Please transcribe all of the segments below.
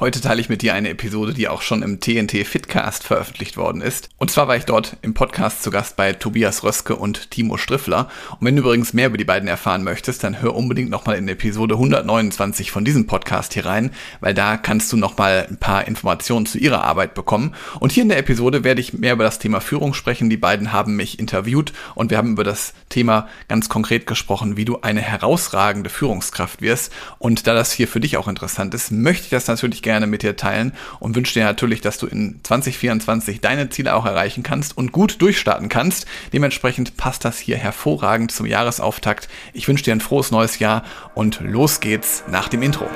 Heute teile ich mit dir eine Episode, die auch schon im TNT Fitcast veröffentlicht worden ist. Und zwar war ich dort im Podcast zu Gast bei Tobias Röske und Timo Striffler. Und wenn du übrigens mehr über die beiden erfahren möchtest, dann hör unbedingt nochmal in Episode 129 von diesem Podcast hier rein, weil da kannst du nochmal ein paar Informationen zu ihrer Arbeit bekommen. Und hier in der Episode werde ich mehr über das Thema Führung sprechen. Die beiden haben mich interviewt und wir haben über das Thema ganz konkret gesprochen, wie du eine herausragende Führungskraft wirst. Und da das hier für dich auch interessant ist, möchte ich das natürlich gerne mit dir teilen und wünsche dir natürlich, dass du in 2024 deine Ziele auch erreichen kannst und gut durchstarten kannst. Dementsprechend passt das hier hervorragend zum Jahresauftakt. Ich wünsche dir ein frohes neues Jahr und los geht's nach dem Intro.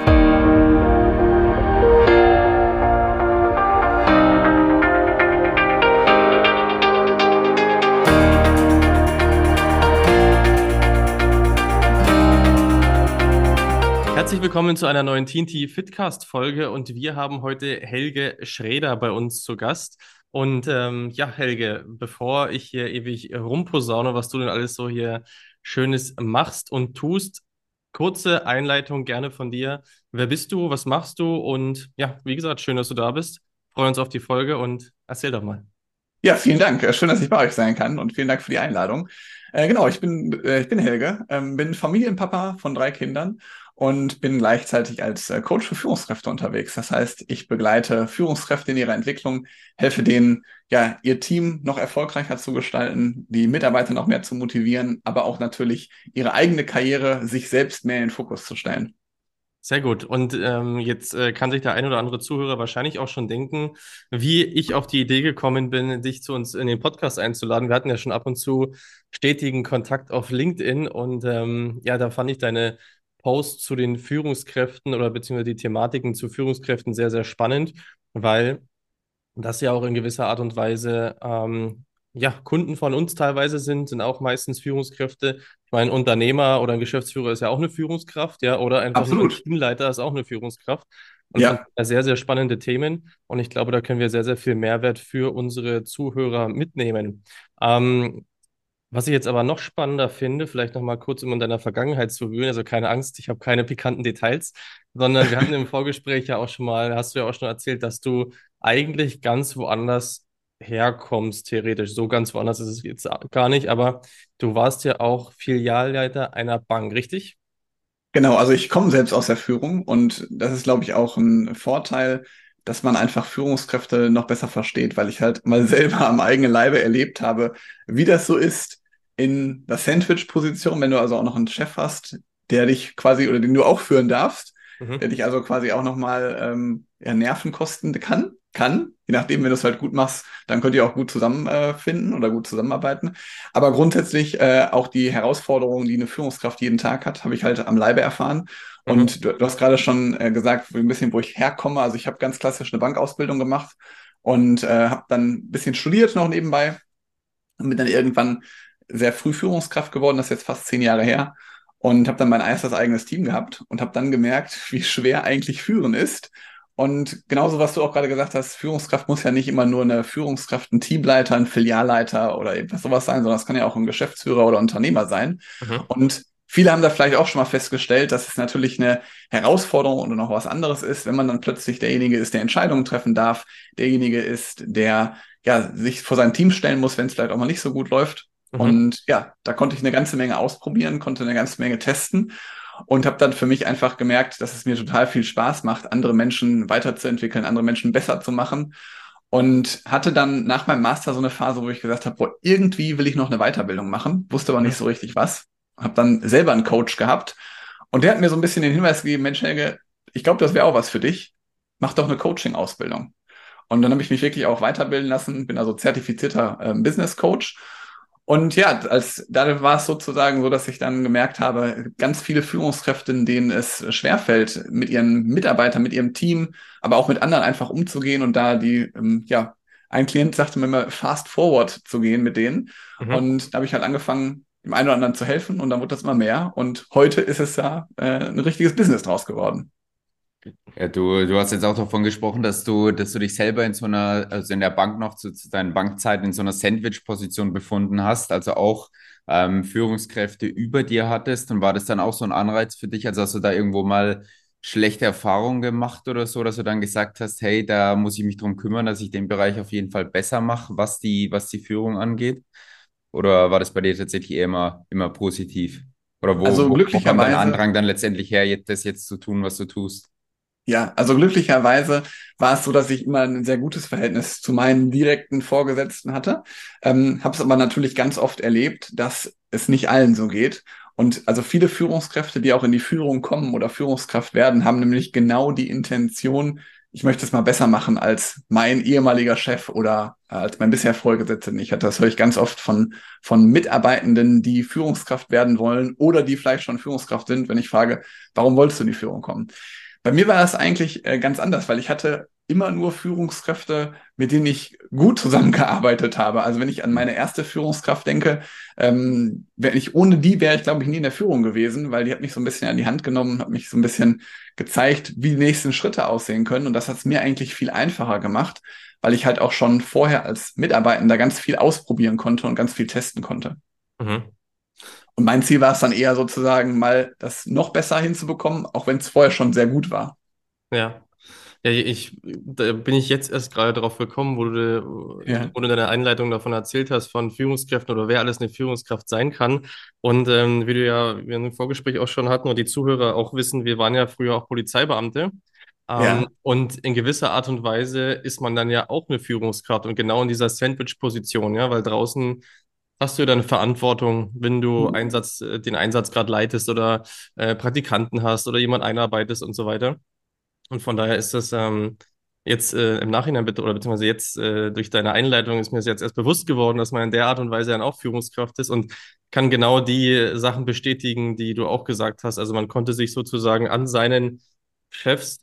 Herzlich willkommen zu einer neuen TNT Fitcast Folge und wir haben heute Helge Schräder bei uns zu Gast. Und ähm, ja, Helge, bevor ich hier ewig rumposaune, was du denn alles so hier Schönes machst und tust, kurze Einleitung gerne von dir. Wer bist du? Was machst du? Und ja, wie gesagt, schön, dass du da bist. Freuen uns auf die Folge und erzähl doch mal. Ja, vielen Dank. Schön, dass ich bei euch sein kann und vielen Dank für die Einladung. Äh, genau, ich bin, äh, ich bin Helge, ähm, bin Familienpapa von drei Kindern und bin gleichzeitig als äh, Coach für Führungskräfte unterwegs. Das heißt, ich begleite Führungskräfte in ihrer Entwicklung, helfe denen, ja, ihr Team noch erfolgreicher zu gestalten, die Mitarbeiter noch mehr zu motivieren, aber auch natürlich ihre eigene Karriere, sich selbst mehr in den Fokus zu stellen. Sehr gut. Und ähm, jetzt äh, kann sich der ein oder andere Zuhörer wahrscheinlich auch schon denken, wie ich auf die Idee gekommen bin, dich zu uns in den Podcast einzuladen. Wir hatten ja schon ab und zu stetigen Kontakt auf LinkedIn und ähm, ja, da fand ich deine Post zu den Führungskräften oder beziehungsweise die Thematiken zu Führungskräften sehr, sehr spannend, weil das ja auch in gewisser Art und Weise ähm, ja, Kunden von uns teilweise sind, sind auch meistens Führungskräfte. Ich meine, ein Unternehmer oder ein Geschäftsführer ist ja auch eine Führungskraft, ja, oder einfach Absolut. ein Teamleiter ist auch eine Führungskraft. Und ja. sehr, sehr spannende Themen. Und ich glaube, da können wir sehr, sehr viel Mehrwert für unsere Zuhörer mitnehmen. Ähm, was ich jetzt aber noch spannender finde, vielleicht noch mal kurz, um in deiner Vergangenheit zu wühlen, also keine Angst, ich habe keine pikanten Details, sondern wir hatten im Vorgespräch ja auch schon mal, hast du ja auch schon erzählt, dass du eigentlich ganz woanders herkommst, theoretisch. So ganz woanders ist es jetzt gar nicht, aber du warst ja auch Filialleiter einer Bank, richtig? Genau, also ich komme selbst aus der Führung und das ist, glaube ich, auch ein Vorteil, dass man einfach Führungskräfte noch besser versteht, weil ich halt mal selber am eigenen Leibe erlebt habe, wie das so ist, in der Sandwich-Position, wenn du also auch noch einen Chef hast, der dich quasi oder den du auch führen darfst, mhm. der dich also quasi auch nochmal ähm, ja, Nerven kosten kann, kann, je nachdem, wenn du es halt gut machst, dann könnt ihr auch gut zusammenfinden äh, oder gut zusammenarbeiten. Aber grundsätzlich äh, auch die Herausforderungen, die eine Führungskraft jeden Tag hat, habe ich halt am Leibe erfahren. Mhm. Und du, du, hast gerade schon äh, gesagt, ein bisschen, wo ich herkomme. Also ich habe ganz klassisch eine Bankausbildung gemacht und äh, habe dann ein bisschen studiert noch nebenbei und bin dann irgendwann sehr früh Führungskraft geworden, das ist jetzt fast zehn Jahre her. Und habe dann mein erstes eigenes Team gehabt und habe dann gemerkt, wie schwer eigentlich Führen ist. Und genauso, was du auch gerade gesagt hast, Führungskraft muss ja nicht immer nur eine Führungskraft, ein Teamleiter, ein Filialleiter oder etwas sowas sein, sondern es kann ja auch ein Geschäftsführer oder Unternehmer sein. Mhm. Und viele haben da vielleicht auch schon mal festgestellt, dass es natürlich eine Herausforderung und noch was anderes ist, wenn man dann plötzlich derjenige ist, der Entscheidungen treffen darf, derjenige ist, der ja sich vor sein Team stellen muss, wenn es vielleicht auch mal nicht so gut läuft. Mhm. Und ja, da konnte ich eine ganze Menge ausprobieren, konnte eine ganze Menge testen und habe dann für mich einfach gemerkt, dass es mir total viel Spaß macht, andere Menschen weiterzuentwickeln, andere Menschen besser zu machen. Und hatte dann nach meinem Master so eine Phase, wo ich gesagt habe, boah, irgendwie will ich noch eine Weiterbildung machen, wusste aber nicht so richtig was. Habe dann selber einen Coach gehabt und der hat mir so ein bisschen den Hinweis gegeben, Mensch Helge, ich glaube, das wäre auch was für dich. Mach doch eine Coaching-Ausbildung. Und dann habe ich mich wirklich auch weiterbilden lassen, bin also zertifizierter äh, Business Coach und ja, als da war es sozusagen so, dass ich dann gemerkt habe, ganz viele Führungskräfte, denen es schwerfällt, mit ihren Mitarbeitern, mit ihrem Team, aber auch mit anderen einfach umzugehen und da die, ähm, ja, ein Klient sagte mir immer, fast forward zu gehen mit denen. Mhm. Und da habe ich halt angefangen, dem einen oder anderen zu helfen und dann wurde das immer mehr. Und heute ist es ja äh, ein richtiges Business draus geworden. Ja, du, du hast jetzt auch davon gesprochen, dass du, dass du dich selber in so einer, also in der Bank noch zu, zu deinen Bankzeiten in so einer Sandwich-Position befunden hast, also auch ähm, Führungskräfte über dir hattest. Und war das dann auch so ein Anreiz für dich, also hast du da irgendwo mal schlechte Erfahrungen gemacht oder so, dass du dann gesagt hast, hey, da muss ich mich drum kümmern, dass ich den Bereich auf jeden Fall besser mache, was die, was die Führung angeht? Oder war das bei dir tatsächlich eher immer, immer positiv? Oder wo, Also wo, wo kam dein Andrang dann letztendlich her, jetzt, das jetzt zu tun, was du tust? Ja, also glücklicherweise war es so, dass ich immer ein sehr gutes Verhältnis zu meinen direkten Vorgesetzten hatte. Ähm, habe es aber natürlich ganz oft erlebt, dass es nicht allen so geht. Und also viele Führungskräfte, die auch in die Führung kommen oder Führungskraft werden, haben nämlich genau die Intention, ich möchte es mal besser machen als mein ehemaliger Chef oder äh, als mein bisher Vorgesetzter nicht hatte. Das höre ich ganz oft von, von Mitarbeitenden, die Führungskraft werden wollen oder die vielleicht schon Führungskraft sind, wenn ich frage, warum wolltest du in die Führung kommen? Bei mir war das eigentlich äh, ganz anders, weil ich hatte immer nur Führungskräfte, mit denen ich gut zusammengearbeitet habe. Also wenn ich an meine erste Führungskraft denke, ähm, wenn ich ohne die wäre ich, glaube ich, nie in der Führung gewesen, weil die hat mich so ein bisschen an die Hand genommen, hat mich so ein bisschen gezeigt, wie die nächsten Schritte aussehen können. Und das hat es mir eigentlich viel einfacher gemacht, weil ich halt auch schon vorher als Mitarbeitender ganz viel ausprobieren konnte und ganz viel testen konnte. Mhm. Und mein Ziel war es dann eher sozusagen mal das noch besser hinzubekommen, auch wenn es vorher schon sehr gut war. Ja. Ja, ich, da bin ich jetzt erst gerade drauf gekommen, wo du, Ja. wo du in deiner Einleitung davon erzählt hast, von Führungskräften oder wer alles eine Führungskraft sein kann. Und ähm, wie du ja wir im Vorgespräch auch schon hatten und die Zuhörer auch wissen, wir waren ja früher auch Polizeibeamte. Ähm, Ja. und in gewisser Art und Weise ist man dann ja auch eine Führungskraft und genau in dieser Sandwich-Position, ja, weil draußen hast du ja dann Verantwortung, wenn du Einsatz, äh, den Einsatz gerade leitest oder äh, Praktikanten hast oder jemand einarbeitest und so weiter. Und von daher ist das ähm, jetzt äh, im Nachhinein bitte oder beziehungsweise jetzt äh, durch deine Einleitung ist mir das jetzt erst bewusst geworden, dass man in der Art und Weise dann auch Führungskraft ist und kann genau die Sachen bestätigen, die du auch gesagt hast. Also man konnte sich sozusagen an seinen Chefs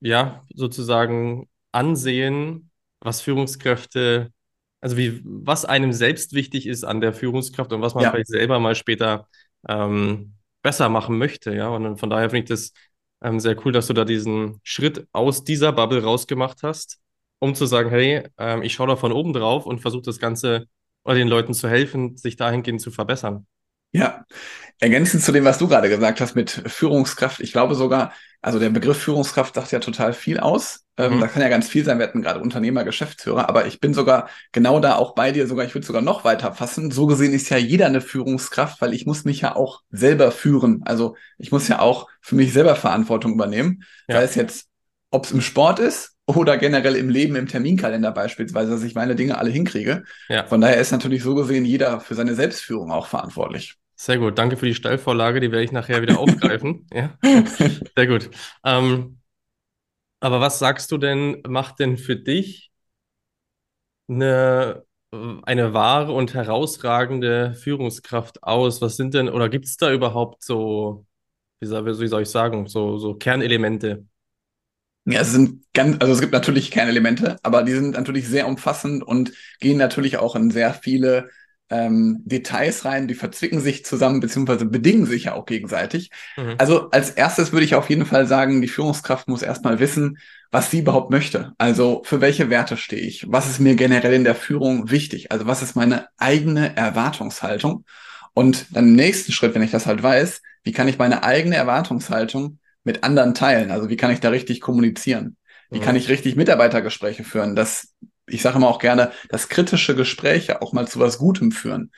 ja, sozusagen ansehen, was Führungskräfte, also wie, was einem selbst wichtig ist an der Führungskraft und was man Ja. vielleicht selber mal später ähm, besser machen möchte, ja. Und von daher finde ich das ähm, sehr cool, dass du da diesen Schritt aus dieser Bubble rausgemacht hast, um zu sagen, hey, ähm, ich schaue da von oben drauf und versuche das Ganze oder den Leuten zu helfen, sich dahingehend zu verbessern. Ja, ergänzend zu dem, was du gerade gesagt hast mit Führungskraft, ich glaube sogar, also der Begriff Führungskraft sagt ja total viel aus. Ähm, Mhm. da kann ja ganz viel sein. Wir hatten gerade Unternehmer, Geschäftsführer, aber ich bin sogar genau da auch bei dir, sogar, ich würde sogar noch weiter fassen. So gesehen ist ja jeder eine Führungskraft, weil ich muss mich ja auch selber führen. Also ich muss ja auch für mich selber Verantwortung übernehmen. Ja. Sei es jetzt, ob es im Sport ist oder generell im Leben, im Terminkalender beispielsweise, dass ich meine Dinge alle hinkriege. Ja. Von daher ist natürlich so gesehen jeder für seine Selbstführung auch verantwortlich. Sehr gut, danke für die Steilvorlage, die werde ich nachher wieder aufgreifen. Ja, sehr gut. Ähm, aber was sagst du denn, macht denn für dich eine, eine wahre und herausragende Führungskraft aus? Was sind denn, oder gibt es da überhaupt so, wie soll, wie soll ich sagen, so, so Kernelemente? Ja, es sind ganz, also es gibt natürlich Kernelemente, aber die sind natürlich sehr umfassend und gehen natürlich auch in sehr viele ähm, Details rein, die verzwicken sich zusammen, beziehungsweise bedingen sich ja auch gegenseitig. Mhm. Also als erstes würde ich auf jeden Fall sagen, die Führungskraft muss erstmal wissen, was sie überhaupt möchte. Also für welche Werte stehe ich? Was ist mir generell in der Führung wichtig? Also was ist meine eigene Erwartungshaltung? Und dann im nächsten Schritt, wenn ich das halt weiß, wie kann ich meine eigene Erwartungshaltung mit anderen teilen? Also wie kann ich da richtig kommunizieren? Wie Mhm. kann ich richtig Mitarbeitergespräche führen? Das, ich sage immer auch gerne, dass kritische Gespräche auch mal zu was Gutem führen.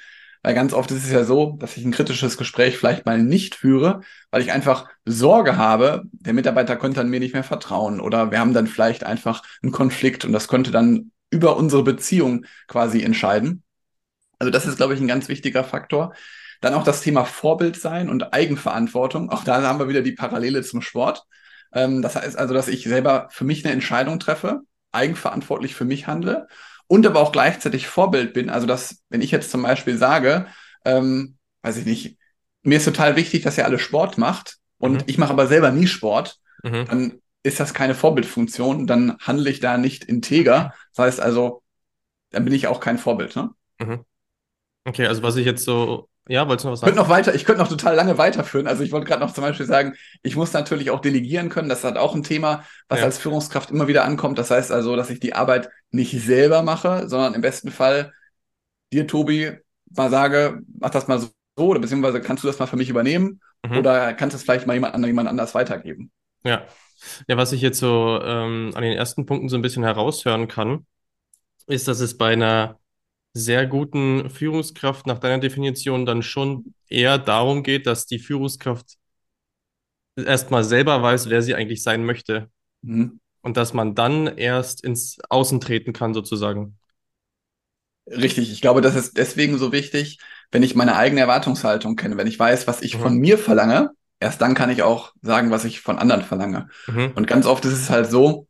Weil ganz oft ist es ja so, dass ich ein kritisches Gespräch vielleicht mal nicht führe, weil ich einfach Sorge habe, der Mitarbeiter könnte dann mir nicht mehr vertrauen oder wir haben dann vielleicht einfach einen Konflikt und das könnte dann über unsere Beziehung quasi entscheiden. Also das ist, glaube ich, ein ganz wichtiger Faktor. Dann auch das Thema Vorbild sein und Eigenverantwortung. Auch da haben wir wieder die Parallele zum Sport. Ähm, das heißt also, dass ich selber für mich eine Entscheidung treffe, eigenverantwortlich für mich handle und aber auch gleichzeitig Vorbild bin. Also, dass, wenn ich jetzt zum Beispiel sage, ähm, weiß ich nicht, mir ist total wichtig, dass ihr alle Sport macht und Mhm. ich mache aber selber nie Sport, Mhm. dann ist das keine Vorbildfunktion, dann handle ich da nicht integer. Das heißt also, dann bin ich auch kein Vorbild. Ne? Mhm. Okay, also was ich jetzt so, ja, wolltest du noch was Ich könnte sagen? noch weiter, ich könnte noch total lange weiterführen. Also ich wollte gerade noch zum Beispiel sagen, ich muss natürlich auch delegieren können. Das hat auch ein Thema, was Ja. als Führungskraft immer wieder ankommt. Das heißt also, dass ich die Arbeit nicht selber mache, sondern im besten Fall dir, Tobi, mal sage, mach das mal so, oder beziehungsweise kannst du das mal für mich übernehmen Mhm. oder kannst du es vielleicht mal jemand, an jemand anders weitergeben. Ja. Ja, was ich jetzt so ähm, an den ersten Punkten so ein bisschen heraushören kann, ist, dass es bei einer sehr guten Führungskraft nach deiner Definition dann schon eher darum geht, dass die Führungskraft erstmal selber weiß, wer sie eigentlich sein möchte Mhm. und dass man dann erst ins Außen treten kann, sozusagen. Richtig, ich glaube, das ist deswegen so wichtig, wenn ich meine eigene Erwartungshaltung kenne, wenn ich weiß, was ich Mhm. von mir verlange, erst dann kann ich auch sagen, was ich von anderen verlange. Mhm. Und ganz oft ist es halt so,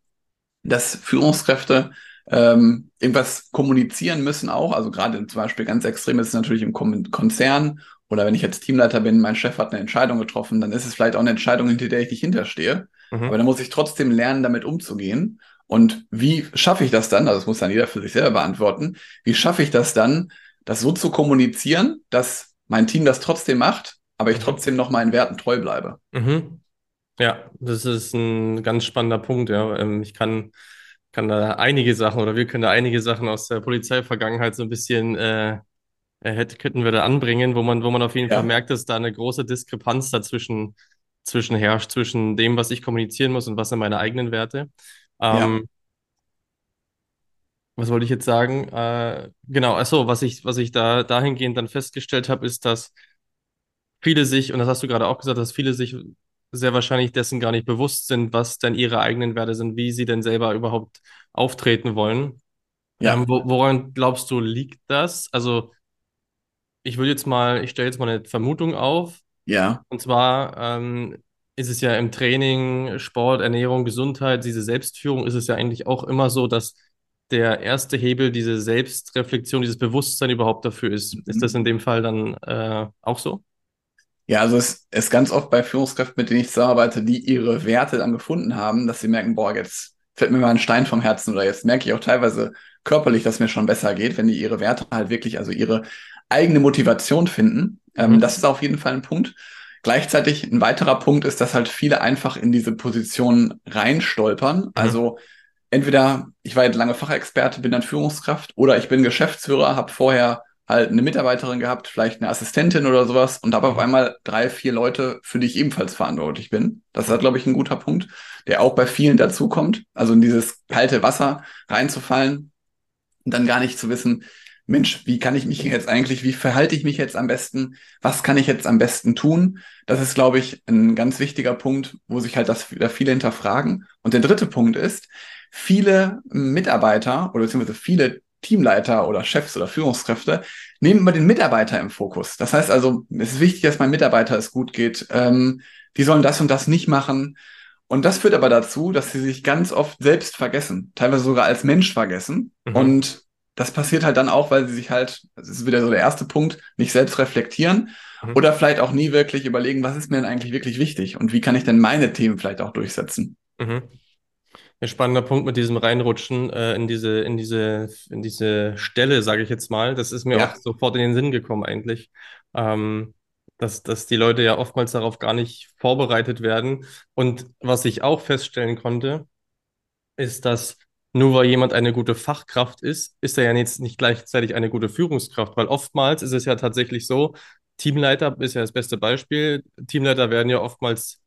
dass Führungskräfte ähm, irgendwas kommunizieren müssen auch. Also gerade zum Beispiel ganz extrem ist es natürlich im Kon Konzern oder wenn ich jetzt Teamleiter bin, mein Chef hat eine Entscheidung getroffen, dann ist es vielleicht auch eine Entscheidung, hinter der ich nicht hinterstehe. Mhm. Aber dann muss ich trotzdem lernen, damit umzugehen. Und wie schaffe ich das dann? Also das muss dann jeder für sich selber beantworten. Wie schaffe ich das dann, das so zu kommunizieren, dass mein Team das trotzdem macht, aber ich Mhm. trotzdem noch meinen Werten treu bleibe? Mhm. Ja, das ist ein ganz spannender Punkt. Ja. Ähm, Ich kann, kann da einige Sachen oder wir können da einige Sachen aus der Polizeivergangenheit so ein bisschen äh, äh, hätte, könnten wir da anbringen, wo man, wo man auf jeden Ja. Fall merkt, dass da eine große Diskrepanz dazwischen zwischen herrscht, zwischen dem, was ich kommunizieren muss und was sind meine eigenen Werte. Ähm, was wollte ich jetzt sagen? Äh, genau, also was ich, was ich da dahingehend dann festgestellt habe, ist, dass viele sich, und das hast du gerade auch gesagt, dass viele sich sehr wahrscheinlich dessen gar nicht bewusst sind, was denn ihre eigenen Werte sind, wie sie denn selber überhaupt auftreten wollen. Ja. Ähm, wo, woran glaubst du, liegt das? Also, ich würde jetzt mal, ich stelle jetzt mal eine Vermutung auf. Ja, Und zwar ähm, ist es ja im Training, Sport, Ernährung, Gesundheit, diese Selbstführung, ist es ja eigentlich auch immer so, dass der erste Hebel diese Selbstreflexion, dieses Bewusstsein überhaupt dafür ist. Ist das in dem Fall dann äh, auch so? Ja, also es ist ganz oft bei Führungskräften, mit denen ich zusammenarbeite, die ihre Werte dann gefunden haben, dass sie merken, boah, jetzt fällt mir mal ein Stein vom Herzen oder jetzt merke ich auch teilweise körperlich, dass mir schon besser geht, wenn die ihre Werte halt wirklich, also ihre eigene Motivation finden. Ähm, Mhm. das ist auf jeden Fall ein Punkt. Gleichzeitig ein weiterer Punkt ist, dass halt viele einfach in diese Position reinstolpern. Also entweder ich war jetzt lange Fachexperte, bin dann Führungskraft oder ich bin Geschäftsführer, habe vorher halt eine Mitarbeiterin gehabt, vielleicht eine Assistentin oder sowas und habe auf einmal drei, vier Leute, für die ich ebenfalls verantwortlich bin. Das ist, glaube ich, ein guter Punkt, der auch bei vielen dazukommt. Also in dieses kalte Wasser reinzufallen und dann gar nicht zu wissen, Mensch, wie kann ich mich jetzt eigentlich, wie verhalte ich mich jetzt am besten? Was kann ich jetzt am besten tun? Das ist, glaube ich, ein ganz wichtiger Punkt, wo sich halt das wieder viele hinterfragen. Und der dritte Punkt ist, viele Mitarbeiter oder beziehungsweise viele Teamleiter oder Chefs oder Führungskräfte nehmen immer den Mitarbeiter im Fokus. Das heißt also, es ist wichtig, dass mein Mitarbeiter es gut geht. Ähm, die sollen das und das nicht machen. Und das führt aber dazu, dass sie sich ganz oft selbst vergessen, teilweise sogar als Mensch vergessen. Mhm. Und das passiert halt dann auch, weil sie sich halt, das ist wieder so der erste Punkt, nicht selbst reflektieren Mhm. oder vielleicht auch nie wirklich überlegen, was ist mir denn eigentlich wirklich wichtig und wie kann ich denn meine Themen vielleicht auch durchsetzen. Mhm. Ein spannender Punkt mit diesem Reinrutschen äh, in diese, in diese, in diese Stelle, sage ich jetzt mal. Das ist mir Ja. auch sofort in den Sinn gekommen eigentlich. Ähm, dass, dass die Leute ja oftmals darauf gar nicht vorbereitet werden. Und was ich auch feststellen konnte, ist, dass nur weil jemand eine gute Fachkraft ist, ist er ja jetzt nicht gleichzeitig eine gute Führungskraft, weil oftmals ist es ja tatsächlich so, Teamleiter ist ja das beste Beispiel. Teamleiter werden ja oftmals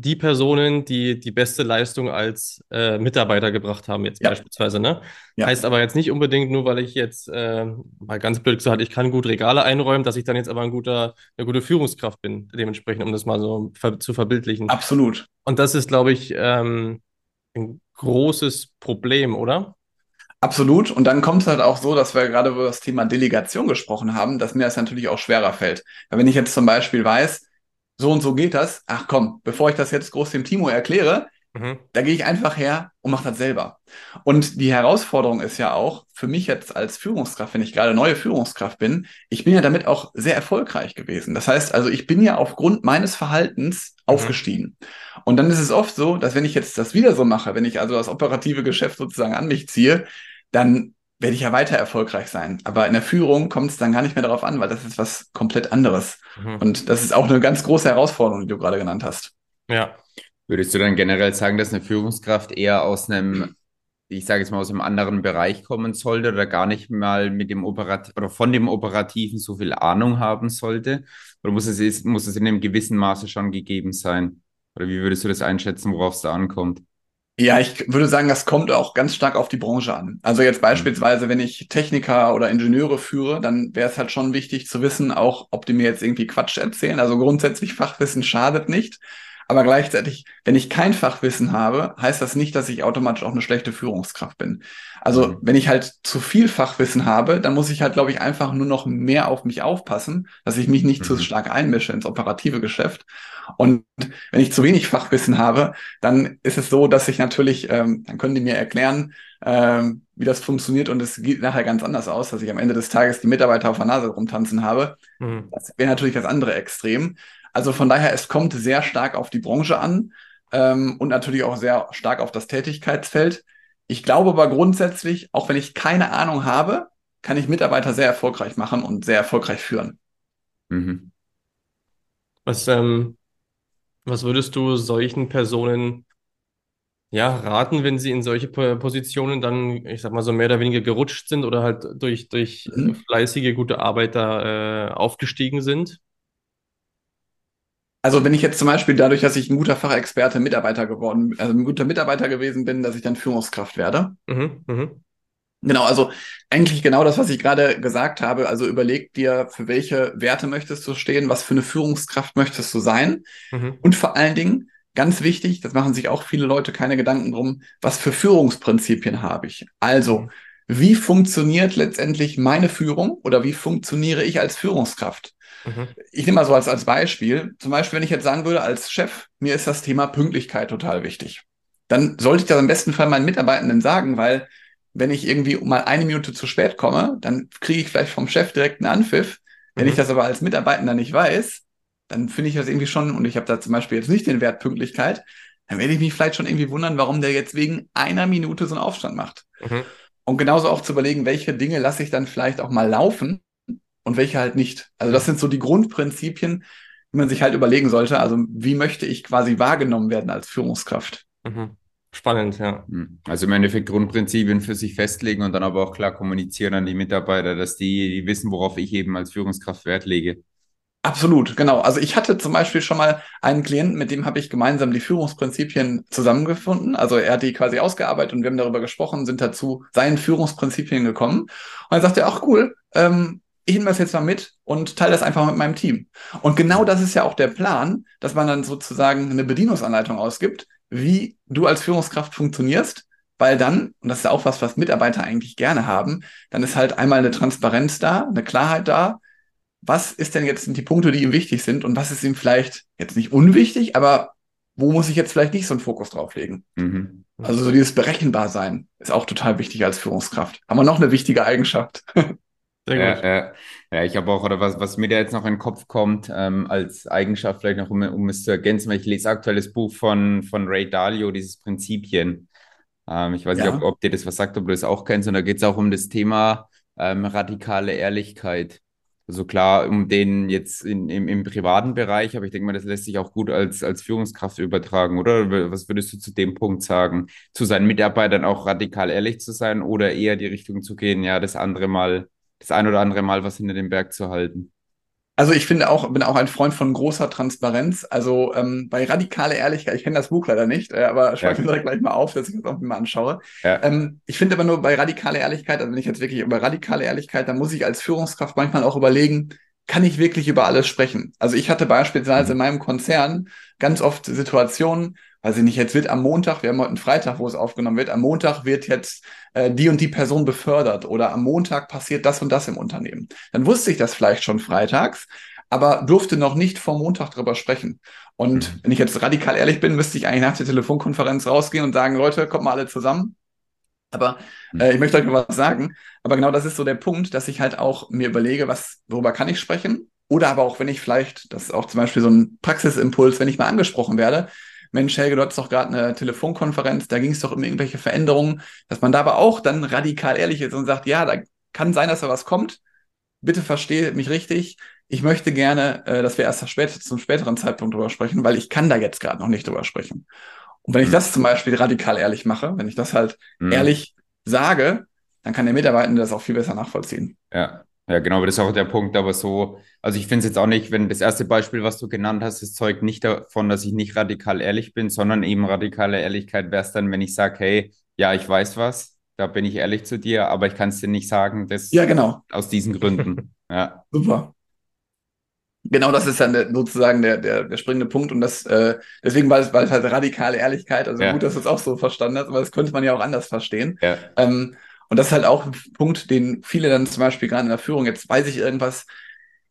die Personen, die die beste Leistung als äh, Mitarbeiter gebracht haben, jetzt Ja. beispielsweise, ne? Ja. Heißt aber jetzt nicht unbedingt nur, weil ich jetzt äh, mal ganz blöd gesagt, ich kann gut Regale einräumen, dass ich dann jetzt aber ein guter, eine gute Führungskraft bin, dementsprechend, um das mal so ver zu verbildlichen. Absolut. Und das ist, glaube ich, ähm, ein großes Problem, oder? Absolut. Und dann kommt es halt auch so, dass wir gerade über das Thema Delegation gesprochen haben, dass mir das natürlich auch schwerer fällt. Weil wenn ich jetzt zum Beispiel weiß, so und so geht das, ach komm, bevor ich das jetzt groß dem Timo erkläre, Mhm. da gehe ich einfach her und mache das selber. Und die Herausforderung ist ja auch für mich jetzt als Führungskraft, wenn ich gerade neue Führungskraft bin, ich bin ja damit auch sehr erfolgreich gewesen. Das heißt also, ich bin ja aufgrund meines Verhaltens aufgestiegen. Und dann ist es oft so, dass wenn ich jetzt das wieder so mache, wenn ich also das operative Geschäft sozusagen an mich ziehe, dann werde ich ja weiter erfolgreich sein. Aber in der Führung kommt es dann gar nicht mehr darauf an, weil das ist was komplett anderes. Mhm. Und das ist auch eine ganz große Herausforderung, die du gerade genannt hast. Ja. Würdest du dann generell sagen, dass eine Führungskraft eher aus einem, ich sage jetzt mal, aus einem anderen Bereich kommen sollte oder gar nicht mal mit dem Operat oder von dem Operativen so viel Ahnung haben sollte? Oder muss es, ist- muss es in einem gewissen Maße schon gegeben sein? Oder wie würdest du das einschätzen, worauf es da ankommt? Ja, ich würde sagen, das kommt auch ganz stark auf die Branche an. Also jetzt beispielsweise, wenn ich Techniker oder Ingenieure führe, dann wäre es halt schon wichtig zu wissen, auch ob die mir jetzt irgendwie Quatsch erzählen. Also grundsätzlich Fachwissen schadet nicht. Aber gleichzeitig, wenn ich kein Fachwissen habe, heißt das nicht, dass ich automatisch auch eine schlechte Führungskraft bin. Also mhm. wenn ich halt zu viel Fachwissen habe, dann muss ich halt, glaube ich, einfach nur noch mehr auf mich aufpassen, dass ich mich nicht mhm. zu stark einmische ins operative Geschäft. Und wenn ich zu wenig Fachwissen habe, dann ist es so, dass ich natürlich, ähm, dann können die mir erklären, ähm, wie das funktioniert und es geht nachher ganz anders aus, dass ich am Ende des Tages die Mitarbeiter auf der Nase rumtanzen habe. Mhm. Das wäre natürlich das andere Extrem. Also von daher, es kommt sehr stark auf die Branche an ähm, und natürlich auch sehr stark auf das Tätigkeitsfeld. Ich glaube aber grundsätzlich, auch wenn ich keine Ahnung habe, kann ich Mitarbeiter sehr erfolgreich machen und sehr erfolgreich führen. Mhm. Was, ähm, was würdest du solchen Personen ja, raten, wenn sie in solche Positionen dann, ich sag mal, so mehr oder weniger gerutscht sind oder halt durch, durch mhm. fleißige, gute Arbeiter äh, aufgestiegen sind? Also wenn ich jetzt zum Beispiel dadurch, dass ich ein guter Fachexperte Mitarbeiter geworden, also ein guter Mitarbeiter gewesen bin, dass ich dann Führungskraft werde. Mhm, mh. Genau, also eigentlich genau das, was ich gerade gesagt habe. Also überleg dir, für welche Werte möchtest du stehen, was für eine Führungskraft möchtest du sein. Mhm. Und vor allen Dingen, ganz wichtig, das machen sich auch viele Leute keine Gedanken drum, was für Führungsprinzipien habe ich. Also, mhm. wie funktioniert letztendlich meine Führung oder wie funktioniere ich als Führungskraft? Mhm. Ich nehme mal so als, als Beispiel, zum Beispiel, wenn ich jetzt sagen würde, als Chef, mir ist das Thema Pünktlichkeit total wichtig. Dann sollte ich das im besten Fall meinen Mitarbeitenden sagen, weil wenn ich irgendwie mal eine Minute zu spät komme, dann kriege ich vielleicht vom Chef direkt einen Anpfiff. Wenn mhm. ich das aber als Mitarbeitender nicht weiß, dann finde ich das irgendwie schon, und ich habe da zum Beispiel jetzt nicht den Wert Pünktlichkeit, dann werde ich mich vielleicht schon irgendwie wundern, warum der jetzt wegen einer Minute so einen Aufstand macht. Mhm. Und genauso auch zu überlegen, welche Dinge lasse ich dann vielleicht auch mal laufen, und welche halt nicht. Also das sind so die Grundprinzipien, die man sich halt überlegen sollte. Also wie möchte ich quasi wahrgenommen werden als Führungskraft? Mhm. Spannend, ja. Hm. Also im Endeffekt Grundprinzipien für sich festlegen und dann aber auch klar kommunizieren an die Mitarbeiter, dass die, die wissen, worauf ich eben als Führungskraft Wert lege. Absolut, genau. Also ich hatte zum Beispiel schon mal einen Klienten, mit dem habe ich gemeinsam die Führungsprinzipien zusammengefunden. Also er hat die quasi ausgearbeitet und wir haben darüber gesprochen, sind dazu seinen Führungsprinzipien gekommen. Und er sagte, ach cool, ähm, ich nehme das jetzt mal mit und teile das einfach mit meinem Team. Und genau das ist ja auch der Plan, dass man dann sozusagen eine Bedienungsanleitung ausgibt, wie du als Führungskraft funktionierst, weil dann, und das ist auch was, was Mitarbeiter eigentlich gerne haben, dann ist halt einmal eine Transparenz da, eine Klarheit da. Was ist denn jetzt die Punkte, die ihm wichtig sind und was ist ihm vielleicht jetzt nicht unwichtig, aber wo muss ich jetzt vielleicht nicht so einen Fokus drauf legen? Mhm. Also so dieses Berechenbarsein ist auch total wichtig als Führungskraft. Aber noch eine wichtige Eigenschaft. Sehr gut. Ja, ja, ich habe auch, oder was, was mir da jetzt noch in den Kopf kommt, ähm, als Eigenschaft vielleicht noch, um, um es zu ergänzen, weil ich lese aktuell das Buch von, von Ray Dalio, dieses Prinzipien. Ähm, ich weiß ja. nicht, ob, ob dir das was sagt, ob du das auch kennst, und da geht es auch um das Thema ähm, radikale Ehrlichkeit. Also klar, um den jetzt in, im, im privaten Bereich, aber ich denke mal, das lässt sich auch gut als, als Führungskraft übertragen, oder? Was würdest du zu dem Punkt sagen? Zu seinen Mitarbeitern auch radikal ehrlich zu sein oder eher die Richtung zu gehen, ja, das andere mal das ein oder andere Mal was hinter dem Berg zu halten. Also ich finde auch, bin auch ein Freund von großer Transparenz. Also ähm, bei radikale Ehrlichkeit, ich kenne das Buch leider nicht, äh, aber schreibe ja. mir gleich mal auf, dass ich das auch mal anschaue. Ja. Ähm, ich finde aber nur bei radikale Ehrlichkeit, also wenn ich jetzt wirklich über radikale Ehrlichkeit, dann muss ich als Führungskraft manchmal auch überlegen, kann ich wirklich über alles sprechen? Also ich hatte beispielsweise mhm. in meinem Konzern ganz oft Situationen, weiß ich nicht, jetzt wird am Montag, wir haben heute einen Freitag, wo es aufgenommen wird, am Montag wird jetzt äh, die und die Person befördert oder am Montag passiert das und das im Unternehmen. Dann wusste ich das vielleicht schon freitags, aber durfte noch nicht vor Montag drüber sprechen. Und mhm. wenn ich jetzt radikal ehrlich bin, müsste ich eigentlich nach der Telefonkonferenz rausgehen und sagen, Leute, kommt mal alle zusammen. Aber mhm. äh, ich möchte euch mal was sagen. Aber genau das ist so der Punkt, dass ich halt auch mir überlege, was, worüber kann ich sprechen? Oder aber auch, wenn ich vielleicht, das ist auch zum Beispiel so ein Praxisimpuls, wenn ich mal angesprochen werde, Mensch, Helge, du hattest doch gerade eine Telefonkonferenz, da ging es doch um irgendwelche Veränderungen, dass man da aber auch dann radikal ehrlich ist und sagt, ja, da kann sein, dass da was kommt. Bitte verstehe mich richtig. Ich möchte gerne, äh, dass wir erst spät, zum späteren Zeitpunkt drüber sprechen, weil ich kann da jetzt gerade noch nicht drüber sprechen. Und wenn ich mhm. das zum Beispiel radikal ehrlich mache, wenn ich das halt mhm. ehrlich sage, dann kann der Mitarbeiter das auch viel besser nachvollziehen. Ja, Ja, genau, aber das ist auch der Punkt, aber so, also ich finde es jetzt auch nicht, wenn das erste Beispiel, was du genannt hast, das zeugt nicht davon, dass ich nicht radikal ehrlich bin, sondern eben radikale Ehrlichkeit wäre es dann, wenn ich sage, hey, ja, ich weiß was, da bin ich ehrlich zu dir, aber ich kann es dir nicht sagen, das Ja, genau. aus diesen Gründen. Ja, Super. Genau, das ist dann der, sozusagen der, der, der springende Punkt und das, äh, deswegen war es, war es halt radikale Ehrlichkeit. Also Ja. gut, dass du es auch so verstanden hast, aber das könnte man ja auch anders verstehen. ja, Ähm, und das ist halt auch ein Punkt, den viele dann zum Beispiel gerade in der Führung, jetzt weiß ich irgendwas,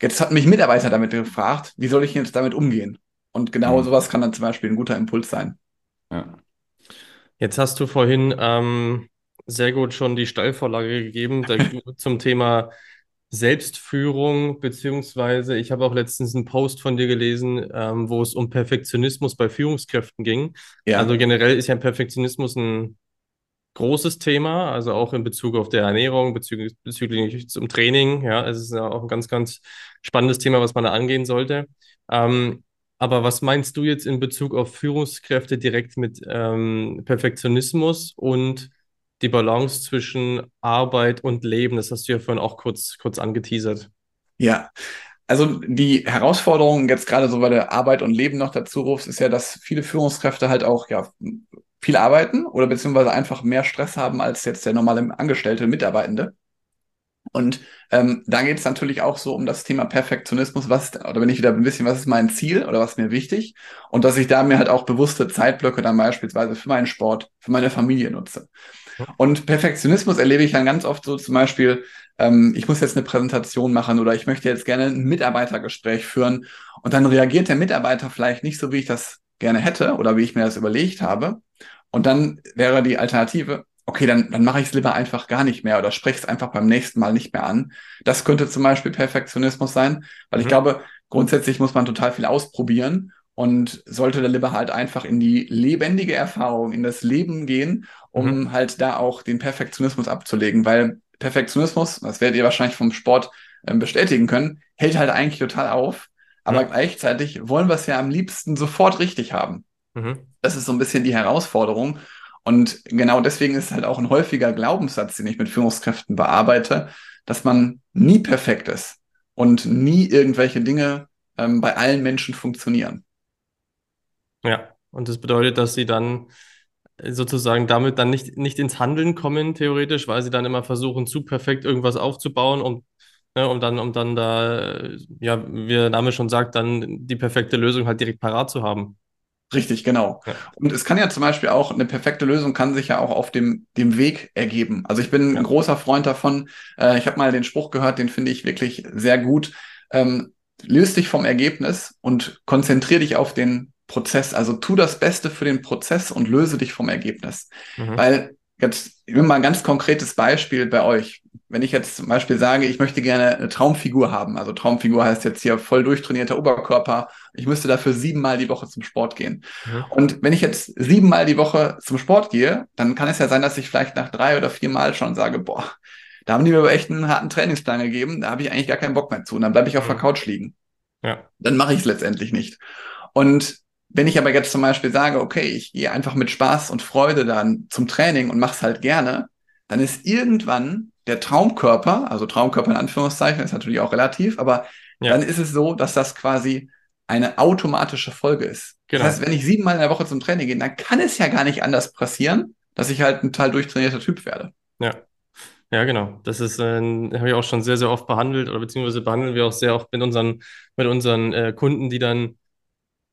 jetzt hat mich Mitarbeiter damit gefragt, wie soll ich jetzt damit umgehen? Und genau Mhm. sowas kann dann zum Beispiel ein guter Impuls sein. ja. Jetzt hast du vorhin ähm, sehr gut schon die Steilvorlage gegeben zum Thema Selbstführung, beziehungsweise ich habe auch letztens einen Post von dir gelesen, ähm, wo es um Perfektionismus bei Führungskräften ging. Ja, Also generell ist ja Perfektionismus ein großes Thema, also auch in Bezug auf der Ernährung, bezüglich, bezüglich zum Training. Ja, es ist ja auch ein ganz, ganz spannendes Thema, was man da angehen sollte. Ähm, aber was meinst du jetzt in Bezug auf Führungskräfte direkt mit ähm, Perfektionismus und die Balance zwischen Arbeit und Leben? Das hast du ja vorhin auch kurz, kurz angeteasert. ja. Also die Herausforderung jetzt gerade so bei der Arbeit und Leben noch dazu rufst, ist ja, dass viele Führungskräfte halt auch ja viel arbeiten oder beziehungsweise einfach mehr Stress haben als jetzt der normale Angestellte, Mitarbeitende. Und ähm, da geht es natürlich auch so um das Thema Perfektionismus, was, oder bin ich wieder ein bisschen, was ist mein Ziel oder was ist mir wichtig? Und dass ich da mir halt auch bewusste Zeitblöcke dann beispielsweise für meinen Sport, für meine Familie nutze. Und Perfektionismus erlebe ich dann ganz oft so zum Beispiel, ähm, ich muss jetzt eine Präsentation machen oder ich möchte jetzt gerne ein Mitarbeitergespräch führen und dann reagiert der Mitarbeiter vielleicht nicht so, wie ich das gerne hätte oder wie ich mir das überlegt habe. Und dann wäre die Alternative, okay, dann, dann mache ich es lieber einfach gar nicht mehr oder spreche es einfach beim nächsten Mal nicht mehr an. Das könnte zum Beispiel Perfektionismus sein, weil ich Mhm. glaube, grundsätzlich muss man total viel ausprobieren und sollte dann lieber halt einfach in die lebendige Erfahrung, in das Leben gehen, um halt da auch den Perfektionismus abzulegen, weil Perfektionismus, das werdet ihr wahrscheinlich vom Sport ähm, bestätigen können, hält halt eigentlich total auf, aber Ja. gleichzeitig wollen wir es ja am liebsten sofort richtig haben. Mhm. Das ist so ein bisschen die Herausforderung. Und genau deswegen ist es halt auch ein häufiger Glaubenssatz, den ich mit Führungskräften bearbeite, dass man nie perfekt ist und nie irgendwelche Dinge ähm, bei allen Menschen funktionieren. Ja, und das bedeutet, dass sie dann sozusagen damit dann nicht, nicht ins Handeln kommen, theoretisch, weil sie dann immer versuchen, zu perfekt irgendwas aufzubauen, um, ne, um dann, um dann da, ja, wie der Name schon sagt, dann die perfekte Lösung halt direkt parat zu haben. Richtig, genau. Ja. Und es kann ja zum Beispiel auch, eine perfekte Lösung kann sich ja auch auf dem, dem Weg ergeben. Also ich bin Ja. ein großer Freund davon. Äh, ich habe mal den Spruch gehört, den finde ich wirklich sehr gut. Ähm, löst dich vom Ergebnis und konzentrier dich auf den Prozess. Also tu das Beste für den Prozess und löse dich vom Ergebnis. Mhm. Weil jetzt, ich will mal ein ganz konkretes Beispiel bei euch. Wenn ich jetzt zum Beispiel sage, ich möchte gerne eine Traumfigur haben, also Traumfigur heißt jetzt hier voll durchtrainierter Oberkörper, ich müsste dafür siebenmal die Woche zum Sport gehen. Mhm. Und wenn ich jetzt siebenmal die Woche zum Sport gehe, dann kann es ja sein, dass ich vielleicht nach drei oder vier Mal schon sage, boah, da haben die mir aber echt einen harten Trainingsplan gegeben, da habe ich eigentlich gar keinen Bock mehr zu. Und dann bleibe ich auf der Mhm. Couch liegen. Ja. Dann mache ich es letztendlich nicht. Und wenn ich aber jetzt zum Beispiel sage, okay, ich gehe einfach mit Spaß und Freude dann zum Training und mache es halt gerne, dann ist irgendwann der Traumkörper, also Traumkörper in Anführungszeichen, ist natürlich auch relativ, aber Ja. dann ist es so, dass das quasi eine automatische Folge ist. Genau. Das heißt, wenn ich siebenmal in der Woche zum Training gehe, dann kann es ja gar nicht anders passieren, dass ich halt ein total durchtrainierter Typ werde. Ja. Ja, genau. Das ist, äh, habe ich auch schon sehr, sehr oft behandelt oder beziehungsweise behandeln wir auch sehr oft mit unseren, mit unseren äh, Kunden, die dann,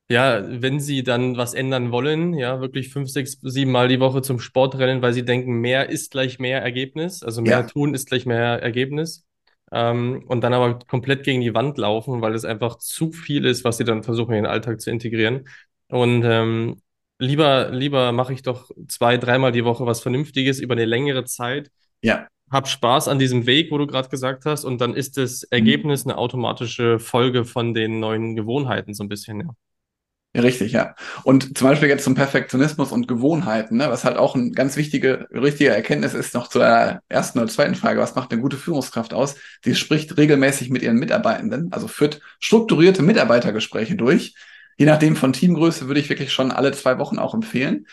ja, wenn sie dann was ändern wollen, ja, wirklich fünf, sechs, sieben Mal die Woche zum Sport rennen, weil sie denken, mehr ist gleich mehr Ergebnis, also mehr Ja. tun ist gleich mehr Ergebnis. Ähm, und dann aber komplett gegen die Wand laufen, weil es einfach zu viel ist, was sie dann versuchen, in den Alltag zu integrieren. Und ähm, lieber, lieber mache ich doch zwei, dreimal die Woche was Vernünftiges über eine längere Zeit Ja, hab Spaß an diesem Weg, wo du gerade gesagt hast, und dann ist das Ergebnis eine automatische Folge von den neuen Gewohnheiten, so ein bisschen, ja. Richtig, ja. Und zum Beispiel jetzt zum Perfektionismus und Gewohnheiten, ne, was halt auch eine ganz wichtige, richtige Erkenntnis ist, noch zur ersten oder zweiten Frage, was macht eine gute Führungskraft aus? Sie spricht regelmäßig mit ihren Mitarbeitenden, also führt strukturierte Mitarbeitergespräche durch. Je nachdem von Teamgröße würde ich wirklich schon alle zwei Wochen auch empfehlen.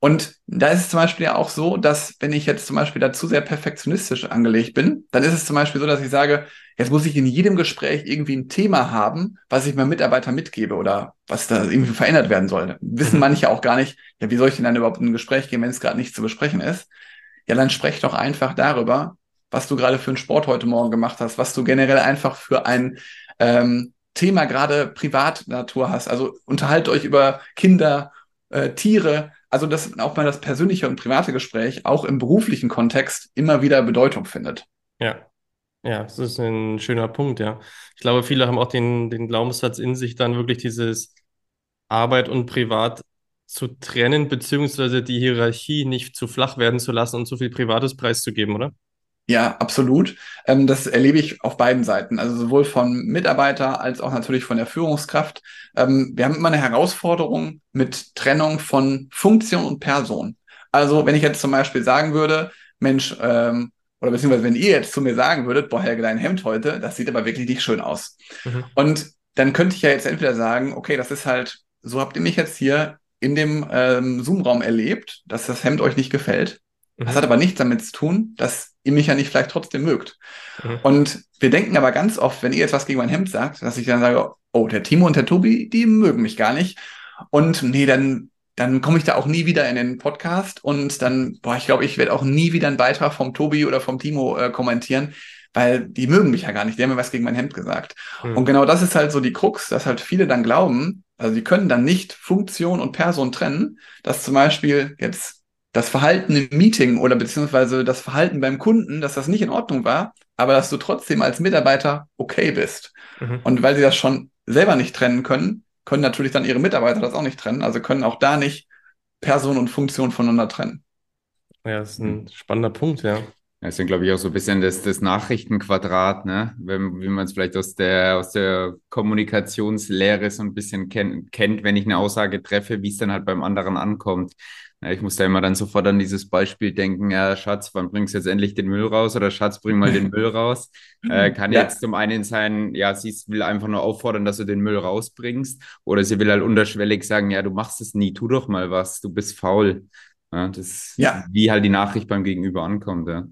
Und da ist es zum Beispiel ja auch so, dass wenn ich jetzt zum Beispiel dazu sehr perfektionistisch angelegt bin, dann ist es zum Beispiel so, dass ich sage, jetzt muss ich in jedem Gespräch irgendwie ein Thema haben, was ich meinem Mitarbeiter mitgebe oder was da irgendwie verändert werden soll. Wissen mhm. manche auch gar nicht, ja, wie soll ich denn dann überhaupt in ein Gespräch gehen, wenn es gerade nicht zu besprechen ist? Ja, dann sprech doch einfach darüber, was du gerade für einen Sport heute Morgen gemacht hast, was du generell einfach für ein ähm, Thema gerade Privatnatur hast. Also unterhaltet euch über Kinder, äh, Tiere, also dass auch mal das persönliche und private Gespräch auch im beruflichen Kontext immer wieder Bedeutung findet. Ja. Ja, das ist ein schöner Punkt, ja. Ich glaube, viele haben auch den, den Glaubenssatz in sich, dann wirklich dieses Arbeit und Privat zu trennen, beziehungsweise die Hierarchie nicht zu flach werden zu lassen und zu viel Privates preiszugeben, oder? Ja, absolut. Ähm, das erlebe ich auf beiden Seiten, also sowohl von Mitarbeiter als auch natürlich von der Führungskraft. Ähm, wir haben immer eine Herausforderung mit Trennung von Funktion und Person. Also wenn ich jetzt zum Beispiel sagen würde, Mensch, ähm, oder beziehungsweise wenn ihr jetzt zu mir sagen würdet, boah, Helge, dein Hemd heute, das sieht aber wirklich nicht schön aus. Mhm. Und dann könnte ich ja jetzt entweder sagen, okay, das ist halt, so habt ihr mich jetzt hier in dem ähm, Zoom-Raum erlebt, dass das Hemd euch nicht gefällt. Das mhm. hat aber nichts damit zu tun, dass ihr mich ja nicht vielleicht trotzdem mögt. Mhm. Und wir denken aber ganz oft, wenn ihr jetzt was gegen mein Hemd sagt, dass ich dann sage, oh, der Timo und der Tobi, die mögen mich gar nicht. Und nee, dann, dann komme ich da auch nie wieder in den Podcast und dann, boah, ich glaube, ich werde auch nie wieder einen Beitrag vom Tobi oder vom Timo äh, kommentieren, weil die mögen mich ja gar nicht. Die haben mir was gegen mein Hemd gesagt. Mhm. Und genau das ist halt so die Krux, dass halt viele dann glauben, also die können dann nicht Funktion und Person trennen, dass zum Beispiel jetzt das Verhalten im Meeting oder beziehungsweise das Verhalten beim Kunden, dass das nicht in Ordnung war, aber dass du trotzdem als Mitarbeiter okay bist. Mhm. Und weil sie das schon selber nicht trennen können, können natürlich dann ihre Mitarbeiter das auch nicht trennen, also können auch da nicht Person und Funktion voneinander trennen. Ja, das ist ein spannender Punkt, ja. Das ist, glaube ich, auch so ein bisschen das, das Nachrichtenquadrat, ne? Wenn, wie man es vielleicht aus der, aus der Kommunikationslehre so ein bisschen kenn, kennt, wenn ich eine Aussage treffe, wie es dann halt beim anderen ankommt. Ja, ich muss da immer dann sofort an dieses Beispiel denken, ja, Schatz, wann bringst du jetzt endlich den Müll raus? Oder Schatz, bring mal den Müll raus. Äh, kann ja. jetzt zum einen sein, ja, sie will einfach nur auffordern, dass du den Müll rausbringst. Oder sie will halt unterschwellig sagen, ja, du machst es nie, tu doch mal was, du bist faul. Ja, das ja. wie halt die Nachricht beim Gegenüber ankommt, ja.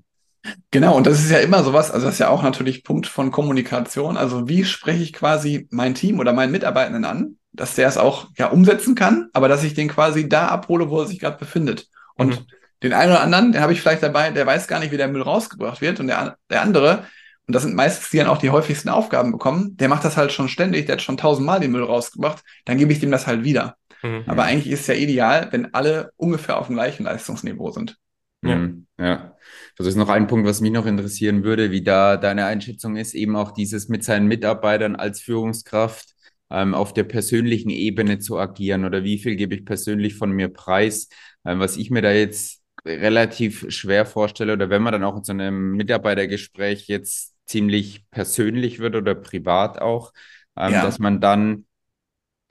Genau, und das ist ja immer sowas, also das ist ja auch natürlich Punkt von Kommunikation. Also wie spreche ich quasi mein Team oder meinen Mitarbeitenden an? Dass der es auch ja umsetzen kann, aber dass ich den quasi da abhole, wo er sich gerade befindet. Und mhm. den einen oder anderen, den habe ich vielleicht dabei, der weiß gar nicht, wie der Müll rausgebracht wird. Und der, der andere, und das sind meistens die dann auch die häufigsten Aufgaben bekommen, der macht das halt schon ständig, der hat schon tausendmal den Müll rausgebracht, dann gebe ich dem das halt wieder. Mhm. Aber eigentlich ist es ja ideal, wenn alle ungefähr auf dem gleichen Leistungsniveau sind. Ja. Mhm. ja. Das ist noch ein Punkt, was mich noch interessieren würde, wie da deine Einschätzung ist, eben auch dieses mit seinen Mitarbeitern als Führungskraft ähm, auf der persönlichen Ebene zu agieren oder wie viel gebe ich persönlich von mir preis. Ähm, was ich mir da jetzt relativ schwer vorstelle oder wenn man dann auch in so einem Mitarbeitergespräch jetzt ziemlich persönlich wird oder privat auch, ähm, ja. dass man dann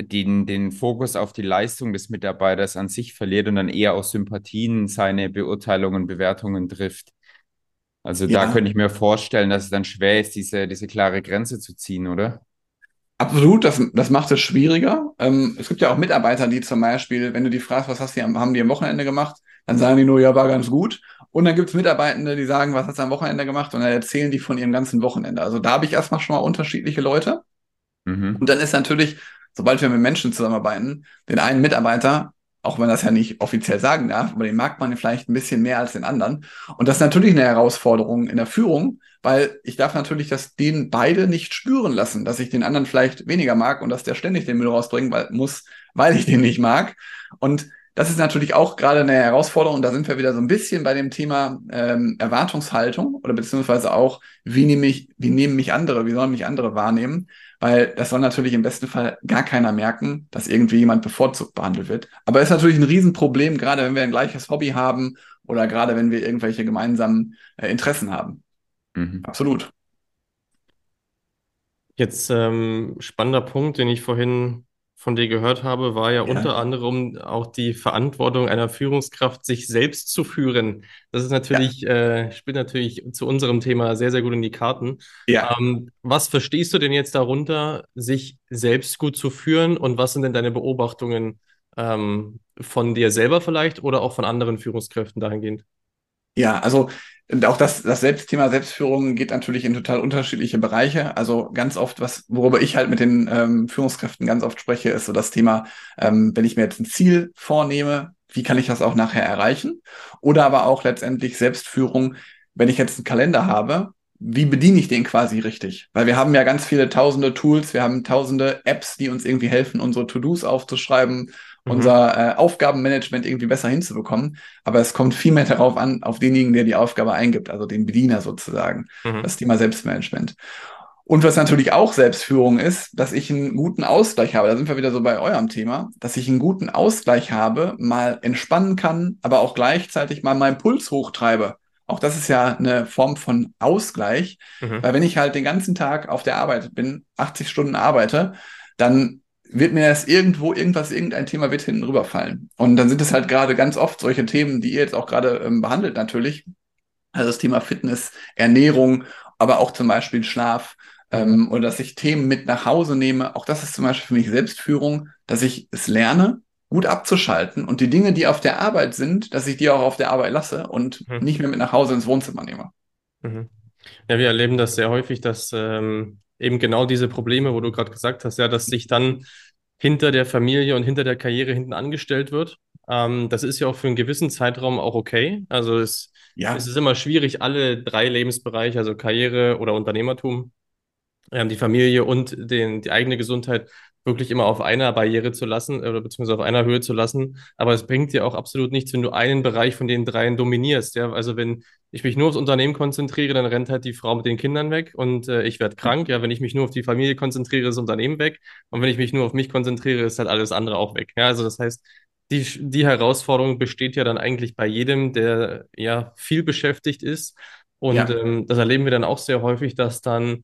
den, den Fokus auf die Leistung des Mitarbeiters an sich verliert und dann eher aus Sympathien seine Beurteilungen, Bewertungen trifft. Also ja. da könnte ich mir vorstellen, dass es dann schwer ist, diese, diese klare Grenze zu ziehen, oder? Absolut, das, das macht es schwieriger. Ähm, es gibt ja auch Mitarbeiter, die zum Beispiel, wenn du die fragst, was hast die, haben die am Wochenende gemacht, dann sagen die nur, ja, war ganz gut. Und dann gibt es Mitarbeitende, die sagen, was hast du am Wochenende gemacht? Und dann erzählen die von ihrem ganzen Wochenende. Also da habe ich erstmal schon mal unterschiedliche Leute. Mhm. Und dann ist natürlich, sobald wir mit Menschen zusammenarbeiten, den einen Mitarbeiter, auch wenn das ja nicht offiziell sagen darf, aber den mag man vielleicht ein bisschen mehr als den anderen. Und das ist natürlich eine Herausforderung in der Führung, weil ich darf natürlich das den beide nicht spüren lassen, dass ich den anderen vielleicht weniger mag und dass der ständig den Müll rausbringen weil, muss, weil ich den nicht mag. Und das ist natürlich auch gerade eine Herausforderung. Da sind wir wieder so ein bisschen bei dem Thema ähm, Erwartungshaltung oder beziehungsweise auch, wie nehme ich, wie nehmen mich andere, wie sollen mich andere wahrnehmen? Weil das soll natürlich im besten Fall gar keiner merken, dass irgendwie jemand bevorzugt behandelt wird. Aber es ist natürlich ein Riesenproblem, gerade wenn wir ein gleiches Hobby haben oder gerade wenn wir irgendwelche gemeinsamen äh, Interessen haben. Mhm. Absolut. Jetzt ähm, spannender Punkt, den ich vorhin von dir gehört habe, war ja, ja, unter anderem auch die Verantwortung einer Führungskraft, sich selbst zu führen. Das ist natürlich, ja. äh, spielt natürlich zu unserem Thema sehr, sehr gut in die Karten. Ja. Ähm, was verstehst du denn jetzt darunter, sich selbst gut zu führen und was sind denn deine Beobachtungen ähm, von dir selber vielleicht oder auch von anderen Führungskräften dahingehend? Ja, also auch das, das Selbstthema Selbstführung geht natürlich in total unterschiedliche Bereiche. Also ganz oft, was, worüber ich halt mit den ähm, Führungskräften ganz oft spreche, ist so das Thema, ähm, wenn ich mir jetzt ein Ziel vornehme, wie kann ich das auch nachher erreichen? Oder aber auch letztendlich Selbstführung, wenn ich jetzt einen Kalender habe, wie bediene ich den quasi richtig? Weil wir haben ja ganz viele tausende Tools, wir haben tausende Apps, die uns irgendwie helfen, unsere To-Dos aufzuschreiben, mhm. unser äh, Aufgabenmanagement irgendwie besser hinzubekommen. Aber es kommt viel mehr darauf an, auf denjenigen, der die Aufgabe eingibt, also den Bediener sozusagen. Mhm. Das Thema Selbstmanagement. Und was natürlich auch Selbstführung ist, dass ich einen guten Ausgleich habe. Da sind wir wieder so bei eurem Thema, dass ich einen guten Ausgleich habe, mal entspannen kann, aber auch gleichzeitig mal meinen Puls hochtreibe. Auch das ist ja eine Form von Ausgleich, mhm. weil wenn ich halt den ganzen Tag auf der Arbeit bin, 80 Stunden arbeite, dann wird mir das irgendwo, irgendwas, irgendein Thema wird hinten rüberfallen. Und dann sind es halt gerade ganz oft solche Themen, die ihr jetzt auch gerade ähm, behandelt natürlich. Also das Thema Fitness, Ernährung, aber auch zum Beispiel Schlaf ähm, oder dass ich Themen mit nach Hause nehme. Auch das ist zum Beispiel für mich Selbstführung, dass ich es lerne, gut abzuschalten und die Dinge, die auf der Arbeit sind, dass ich die auch auf der Arbeit lasse und mhm. nicht mehr mit nach Hause ins Wohnzimmer nehme. Mhm. Ja, wir erleben das sehr häufig, dass ähm, eben genau diese Probleme, wo du gerade gesagt hast, ja, dass sich dann hinter der Familie und hinter der Karriere hinten angestellt wird. Ähm, das ist ja auch für einen gewissen Zeitraum auch okay. Also es, ja. es ist immer schwierig, alle drei Lebensbereiche, also Karriere oder Unternehmertum, ähm, die Familie und den, die eigene Gesundheit wirklich immer auf einer Barriere zu lassen oder beziehungsweise auf einer Höhe zu lassen. Aber es bringt dir auch absolut nichts, wenn du einen Bereich von den dreien dominierst. Ja, also wenn ich mich nur aufs Unternehmen konzentriere, dann rennt halt die Frau mit den Kindern weg und äh, ich werde krank. Ja, wenn ich mich nur auf die Familie konzentriere, ist das Unternehmen weg. Und wenn ich mich nur auf mich konzentriere, ist halt alles andere auch weg. Ja, also das heißt, die, die Herausforderung besteht ja dann eigentlich bei jedem, der ja viel beschäftigt ist. Und ja. ähm, das erleben wir dann auch sehr häufig, dass dann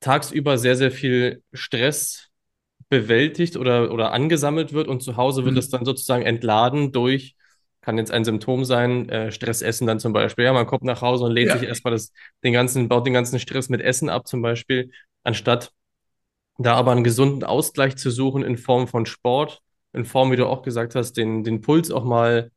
tagsüber sehr, sehr viel Stress bewältigt oder, oder angesammelt wird und zu Hause wird mhm. es dann sozusagen entladen durch, kann jetzt ein Symptom sein, äh, Stressessen dann zum Beispiel. Ja, man kommt nach Hause und lädt ja. sich erstmal das, den ganzen, baut den ganzen Stress mit Essen ab zum Beispiel, anstatt da aber einen gesunden Ausgleich zu suchen in Form von Sport, in Form, wie du auch gesagt hast, den, den Puls auch mal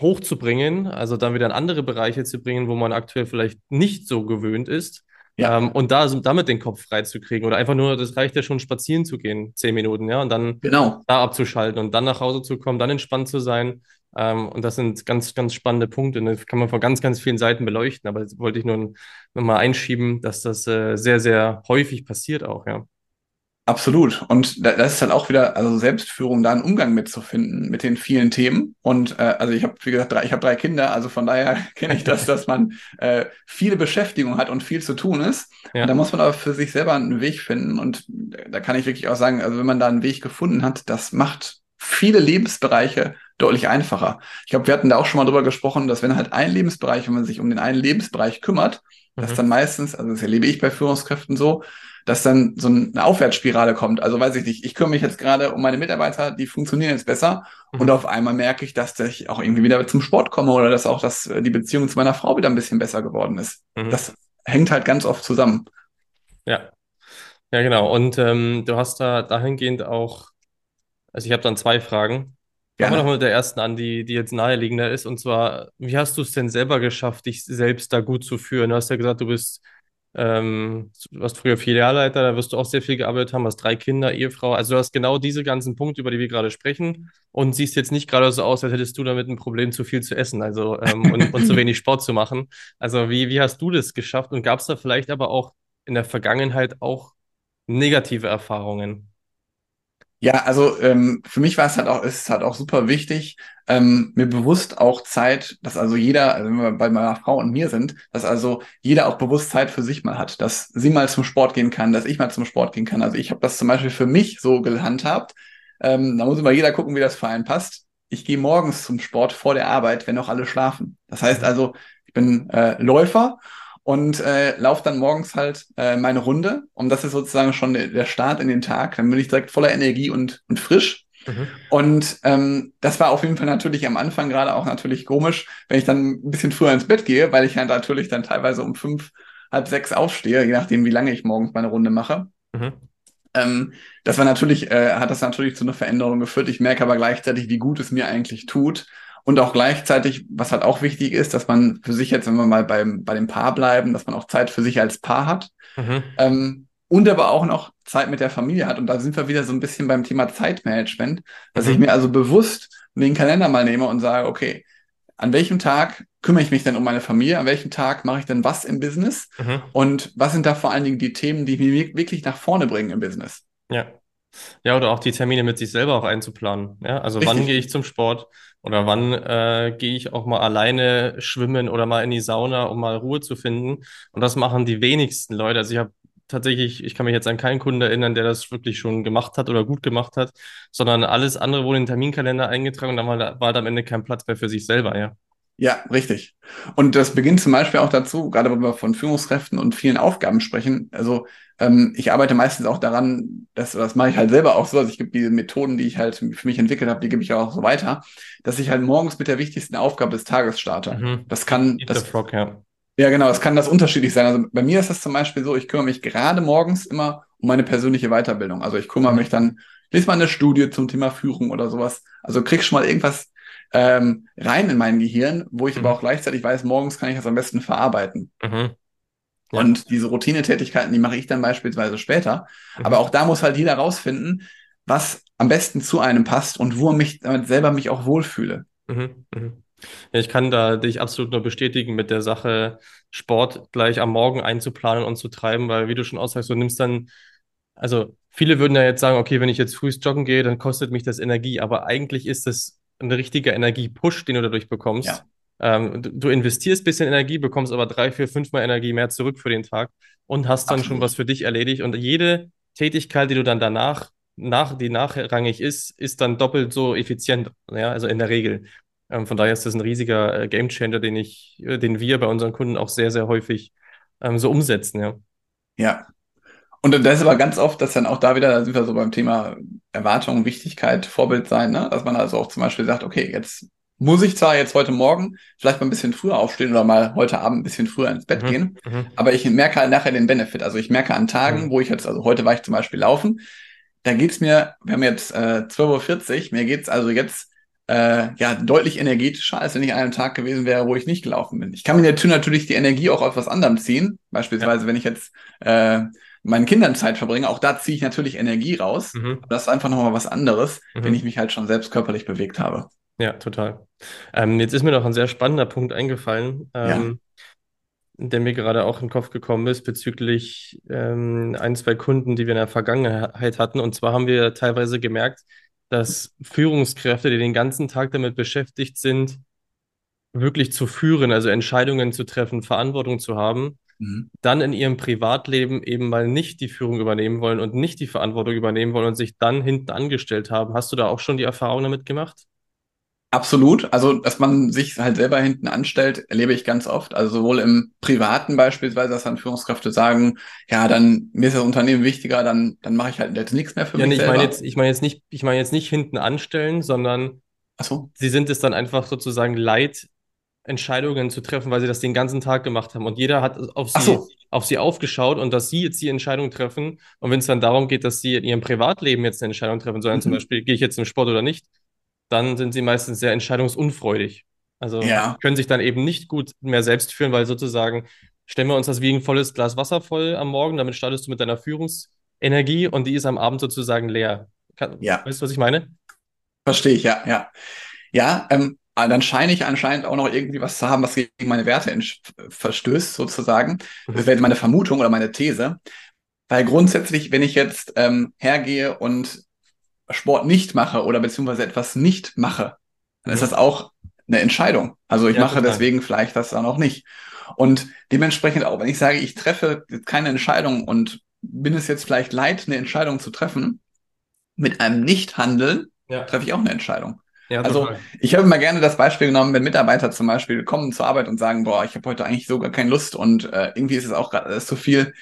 hochzubringen, also dann wieder in andere Bereiche zu bringen, wo man aktuell vielleicht nicht so gewöhnt ist ja. Ähm, und da damit den Kopf frei zu kriegen oder einfach nur, das reicht ja schon, spazieren zu gehen, zehn Minuten, ja, und dann genau. da abzuschalten und dann nach Hause zu kommen, dann entspannt zu sein. Ähm, und das sind ganz, ganz spannende Punkte. Und das kann man von ganz, ganz vielen Seiten beleuchten. Aber das wollte ich nur noch mal einschieben, dass das äh, sehr, sehr häufig passiert auch, ja. Absolut. Und das ist halt auch wieder, also Selbstführung, da einen Umgang mitzufinden mit den vielen Themen. Und äh, also ich habe, wie gesagt, drei, ich habe drei Kinder, also von daher kenne ich das, dass man äh, viele Beschäftigung hat und viel zu tun ist. Ja. Und da muss man aber für sich selber einen Weg finden. Und da kann ich wirklich auch sagen, also wenn man da einen Weg gefunden hat, das macht viele Lebensbereiche deutlich einfacher. Ich glaube, wir hatten da auch schon mal drüber gesprochen, dass wenn halt ein Lebensbereich, wenn man sich um den einen Lebensbereich kümmert, mhm. dass dann meistens, also das erlebe ich bei Führungskräften so, dass dann so eine Aufwärtsspirale kommt. Also weiß ich nicht, ich kümmere mich jetzt gerade um meine Mitarbeiter, die funktionieren jetzt besser mhm. und auf einmal merke ich, dass ich auch irgendwie wieder zum Sport komme oder dass auch dass die Beziehung zu meiner Frau wieder ein bisschen besser geworden ist. Mhm. Das hängt halt ganz oft zusammen. Ja. Ja, genau. Und ähm, du hast da dahingehend auch, also ich habe dann zwei Fragen. Fangen wir nochmal mit der ersten an, die, die jetzt naheliegender ist. Und zwar, wie hast du es denn selber geschafft, dich selbst da gut zu führen? Du hast ja gesagt, du bist ähm, du warst früher Filialleiter, da wirst du auch sehr viel gearbeitet haben, hast drei Kinder, Ehefrau. Also du hast genau diese ganzen Punkte, über die wir gerade sprechen und siehst jetzt nicht gerade so aus, als hättest du damit ein Problem, zu viel zu essen also ähm, und, und zu wenig Sport zu machen. Also wie, wie hast du das geschafft und gab es da vielleicht aber auch in der Vergangenheit auch negative Erfahrungen? Ja, also ähm, für mich war es halt auch, ist halt auch super wichtig, ähm, mir bewusst auch Zeit, dass also jeder, also wenn wir bei meiner Frau und mir sind, dass also jeder auch bewusst Zeit für sich mal hat, dass sie mal zum Sport gehen kann, dass ich mal zum Sport gehen kann. Also ich habe das zum Beispiel für mich so gehandhabt. Ähm, da muss immer jeder gucken, wie das für einen passt. Ich gehe morgens zum Sport vor der Arbeit, wenn auch alle schlafen. Das heißt also, ich bin äh, Läufer und äh, laufe dann morgens halt äh, meine Runde. Und das ist sozusagen schon der Start in den Tag. Dann bin ich direkt voller Energie und, und frisch. Mhm. Und ähm, das war auf jeden Fall natürlich am Anfang gerade auch natürlich komisch, wenn ich dann ein bisschen früher ins Bett gehe, weil ich halt natürlich dann teilweise um fünf, halb sechs aufstehe, je nachdem, wie lange ich morgens meine Runde mache. Mhm. Ähm, das war natürlich, äh, hat das natürlich zu einer Veränderung geführt. Ich merke aber gleichzeitig, wie gut es mir eigentlich tut. Und auch gleichzeitig, was halt auch wichtig ist, dass man für sich jetzt, wenn wir mal beim, bei dem Paar bleiben, dass man auch Zeit für sich als Paar hat. Mhm. Ähm, und aber auch noch Zeit mit der Familie hat. Und da sind wir wieder so ein bisschen beim Thema Zeitmanagement, dass mhm. ich mir also bewusst den Kalender mal nehme und sage, okay, an welchem Tag kümmere ich mich denn um meine Familie? An welchem Tag mache ich denn was im Business? Mhm. Und was sind da vor allen Dingen die Themen, die mich wirklich nach vorne bringen im Business? Ja. Ja, oder auch die Termine mit sich selber auch einzuplanen. Ja, also Richtig. wann gehe ich zum Sport oder wann äh, gehe ich auch mal alleine schwimmen oder mal in die Sauna, um mal Ruhe zu finden. Und das machen die wenigsten Leute. Also ich habe tatsächlich, ich kann mich jetzt an keinen Kunden erinnern, der das wirklich schon gemacht hat oder gut gemacht hat, sondern alles andere wurde in den Terminkalender eingetragen und dann war, war da am Ende kein Platz mehr für sich selber, ja. Ja, richtig. Und das beginnt zum Beispiel auch dazu, gerade wenn wir von Führungskräften und vielen Aufgaben sprechen. Also ähm, ich arbeite meistens auch daran, dass das mache ich halt selber auch so. Also ich gebe diese Methoden, die ich halt für mich entwickelt habe, die gebe ich auch so weiter, dass ich halt morgens mit der wichtigsten Aufgabe des Tages starte. Mhm. Das kann Eat das, Frog, ja. Ja, genau, es kann das unterschiedlich sein. Also bei mir ist das zum Beispiel so, ich kümmere mich gerade morgens immer um meine persönliche Weiterbildung. Also ich kümmere mich dann, lese mal eine Studie zum Thema Führung oder sowas. Also krieg schon mal irgendwas ähm, rein in mein Gehirn, wo ich mhm. aber auch gleichzeitig weiß, morgens kann ich das am besten verarbeiten. Mhm. Ja. Und diese Routinetätigkeiten, die mache ich dann beispielsweise später. Mhm. Aber auch da muss halt jeder rausfinden, was am besten zu einem passt und wo mich damit selber mich auch wohlfühle. Mhm. Mhm. Ja, ich kann da dich absolut nur bestätigen mit der Sache, Sport gleich am Morgen einzuplanen und zu treiben, weil wie du schon aussagst, du nimmst dann, also viele würden ja jetzt sagen, okay, wenn ich jetzt früh joggen gehe, dann kostet mich das Energie, aber eigentlich ist das ein richtiger Energiepush, den du dadurch bekommst. Ja. Ähm, du, investierst ein bisschen Energie, bekommst aber drei, vier, fünfmal Energie mehr zurück für den Tag und hast dann Absolut. schon was für dich erledigt. Und jede Tätigkeit, die du dann danach, nach, die nachrangig ist, ist dann doppelt so effizient, ja, also in der Regel. Ähm, von daher ist das ein riesiger äh, Gamechanger, den ich, äh, den wir bei unseren Kunden auch sehr, sehr häufig ähm, so umsetzen, ja. Ja. Und das ist aber ganz oft, dass dann auch da wieder, da sind wir so beim Thema Erwartung, Wichtigkeit, Vorbild sein, ne? dass man also auch zum Beispiel sagt, okay, jetzt muss ich zwar jetzt heute Morgen vielleicht mal ein bisschen früher aufstehen oder mal heute Abend ein bisschen früher ins Bett mhm, gehen, mhm. aber ich merke halt nachher den Benefit. Also ich merke an Tagen, mhm. wo ich jetzt, also heute war ich zum Beispiel laufen, da geht's mir, wir haben jetzt äh, 12.40 Uhr, mir geht's also jetzt äh, ja deutlich energetischer, als wenn ich an einem Tag gewesen wäre, wo ich nicht gelaufen bin. Ich kann mir natürlich die Energie auch auf was anderem ziehen. Beispielsweise, ja. wenn ich jetzt äh, meinen Kindern Zeit verbringe, auch da ziehe ich natürlich Energie raus. Mhm. Das ist einfach nochmal was anderes, mhm. wenn ich mich halt schon selbst körperlich bewegt habe. Ja, total. Ähm, jetzt ist mir noch ein sehr spannender Punkt eingefallen, ähm, ja. der mir gerade auch in den Kopf gekommen ist bezüglich ähm, ein, zwei Kunden, die wir in der Vergangenheit hatten. Und zwar haben wir teilweise gemerkt, dass Führungskräfte, die den ganzen Tag damit beschäftigt sind, wirklich zu führen, also Entscheidungen zu treffen, Verantwortung zu haben, mhm. dann in ihrem Privatleben eben mal nicht die Führung übernehmen wollen und nicht die Verantwortung übernehmen wollen und sich dann hinten angestellt haben. Hast du da auch schon die Erfahrung damit gemacht? Absolut. Also, dass man sich halt selber hinten anstellt, erlebe ich ganz oft. Also sowohl im Privaten beispielsweise, dass dann Führungskräfte sagen, ja, dann mir ist das Unternehmen wichtiger, dann, dann mache ich halt jetzt nichts mehr für ja, mich. Ja, ich meine jetzt, ich meine jetzt nicht, ich meine jetzt nicht hinten anstellen, sondern so. sie sind es dann einfach sozusagen leid, Entscheidungen zu treffen, weil sie das den ganzen Tag gemacht haben. Und jeder hat auf sie, so. auf sie aufgeschaut und dass sie jetzt die Entscheidung treffen. Und wenn es dann darum geht, dass sie in ihrem Privatleben jetzt eine Entscheidung treffen sollen, mhm. zum Beispiel, gehe ich jetzt zum Sport oder nicht, dann sind sie meistens sehr entscheidungsunfreudig. Also ja. können sich dann eben nicht gut mehr selbst führen, weil sozusagen stellen wir uns das wie ein volles Glas Wasser voll am Morgen, damit startest du mit deiner Führungsenergie und die ist am Abend sozusagen leer. Kann, ja. Weißt du, was ich meine? Verstehe ich, ja, ja. Ja, ähm, dann scheine ich anscheinend auch noch irgendwie was zu haben, was gegen meine Werte verstößt, sozusagen. Das wäre meine Vermutung oder meine These. Weil grundsätzlich, wenn ich jetzt ähm, hergehe und Sport nicht mache oder beziehungsweise etwas nicht mache, dann mhm. ist das auch eine Entscheidung. Also ich ja, mache total. deswegen vielleicht das dann auch nicht. Und dementsprechend auch, wenn ich sage, ich treffe keine Entscheidung und bin es jetzt vielleicht leid, eine Entscheidung zu treffen, mit einem Nichthandeln ja. treffe ich auch eine Entscheidung. Ja, also ich habe immer gerne das Beispiel genommen, wenn Mitarbeiter zum Beispiel kommen zur Arbeit und sagen, boah, ich habe heute eigentlich sogar keine Lust und äh, irgendwie ist es auch gerade zu viel.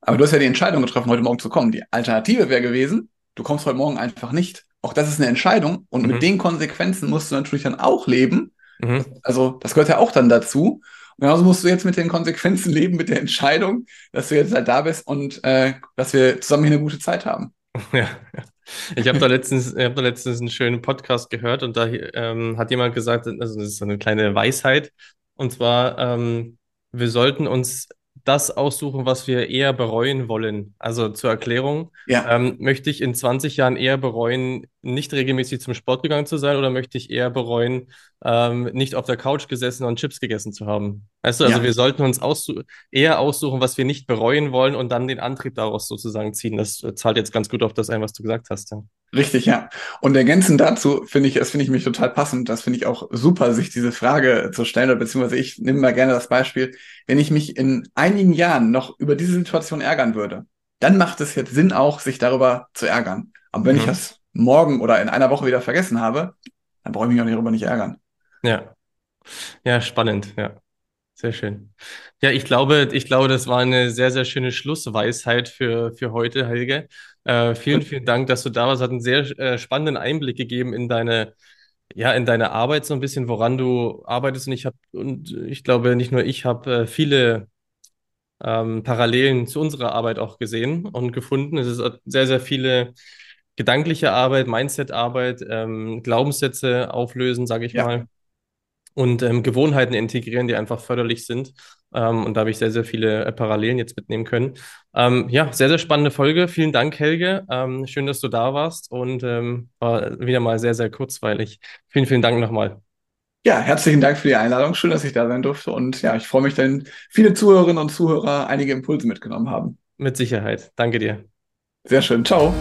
Aber du hast ja die Entscheidung getroffen, heute Morgen zu kommen. Die Alternative wäre gewesen, du kommst heute Morgen einfach nicht. Auch das ist eine Entscheidung und mhm. mit den Konsequenzen musst du natürlich dann auch leben. Mhm. Also das gehört ja auch dann dazu. Und genauso musst du jetzt mit den Konsequenzen leben, mit der Entscheidung, dass du jetzt halt da bist und äh, dass wir zusammen hier eine gute Zeit haben. Ja, Ich habe da letztens, ich habe da letztens einen schönen Podcast gehört und da ähm, hat jemand gesagt, also das ist so eine kleine Weisheit, und zwar, ähm, wir sollten uns das aussuchen, was wir eher bereuen wollen. Also zur Erklärung, Ja, ähm, möchte ich in 20 Jahren eher bereuen, nicht regelmäßig zum Sport gegangen zu sein oder möchte ich eher bereuen, ähm, nicht auf der Couch gesessen und Chips gegessen zu haben? Weißt du, also ja. wir sollten uns aussu eher aussuchen, was wir nicht bereuen wollen und dann den Antrieb daraus sozusagen ziehen. Das zahlt jetzt ganz gut auf das ein, was du gesagt hast. Ja. Richtig, ja. Und ergänzend dazu finde ich, das finde ich mich total passend. Das finde ich auch super, sich diese Frage zu stellen, oder beziehungsweise ich nehme mal gerne das Beispiel, wenn ich mich in einigen Jahren noch über diese Situation ärgern würde, dann macht es jetzt Sinn auch, sich darüber zu ärgern. Aber wenn ich Mhm. das morgen oder in einer Woche wieder vergessen habe, dann brauche ich mich auch darüber nicht ärgern. Ja, ja, spannend, ja. Sehr schön. Ja, ich glaube, ich glaube, das war eine sehr, sehr schöne Schlussweisheit für, für heute, Helge. Äh, vielen, vielen Dank, dass du da warst. Hat einen sehr äh, spannenden Einblick gegeben in deine, ja, in deine Arbeit, so ein bisschen, woran du arbeitest. Und ich habe, und ich glaube, nicht nur ich habe äh, viele ähm, Parallelen zu unserer Arbeit auch gesehen und gefunden. Es ist sehr, sehr viele gedankliche Arbeit, Mindset-Arbeit, ähm, Glaubenssätze auflösen, sage ich Ja. mal und ähm, Gewohnheiten integrieren, die einfach förderlich sind. Ähm, und da habe ich sehr, sehr viele äh, Parallelen jetzt mitnehmen können. Ähm, ja, sehr, sehr spannende Folge. Vielen Dank, Helge. Ähm, schön, dass du da warst und ähm, war wieder mal sehr, sehr kurzweilig. Vielen, vielen Dank nochmal. Ja, herzlichen Dank für die Einladung. Schön, dass ich da sein durfte. Und ja, ich freue mich, wenn viele Zuhörerinnen und Zuhörer einige Impulse mitgenommen haben. Mit Sicherheit. Danke dir. Sehr schön. Ciao.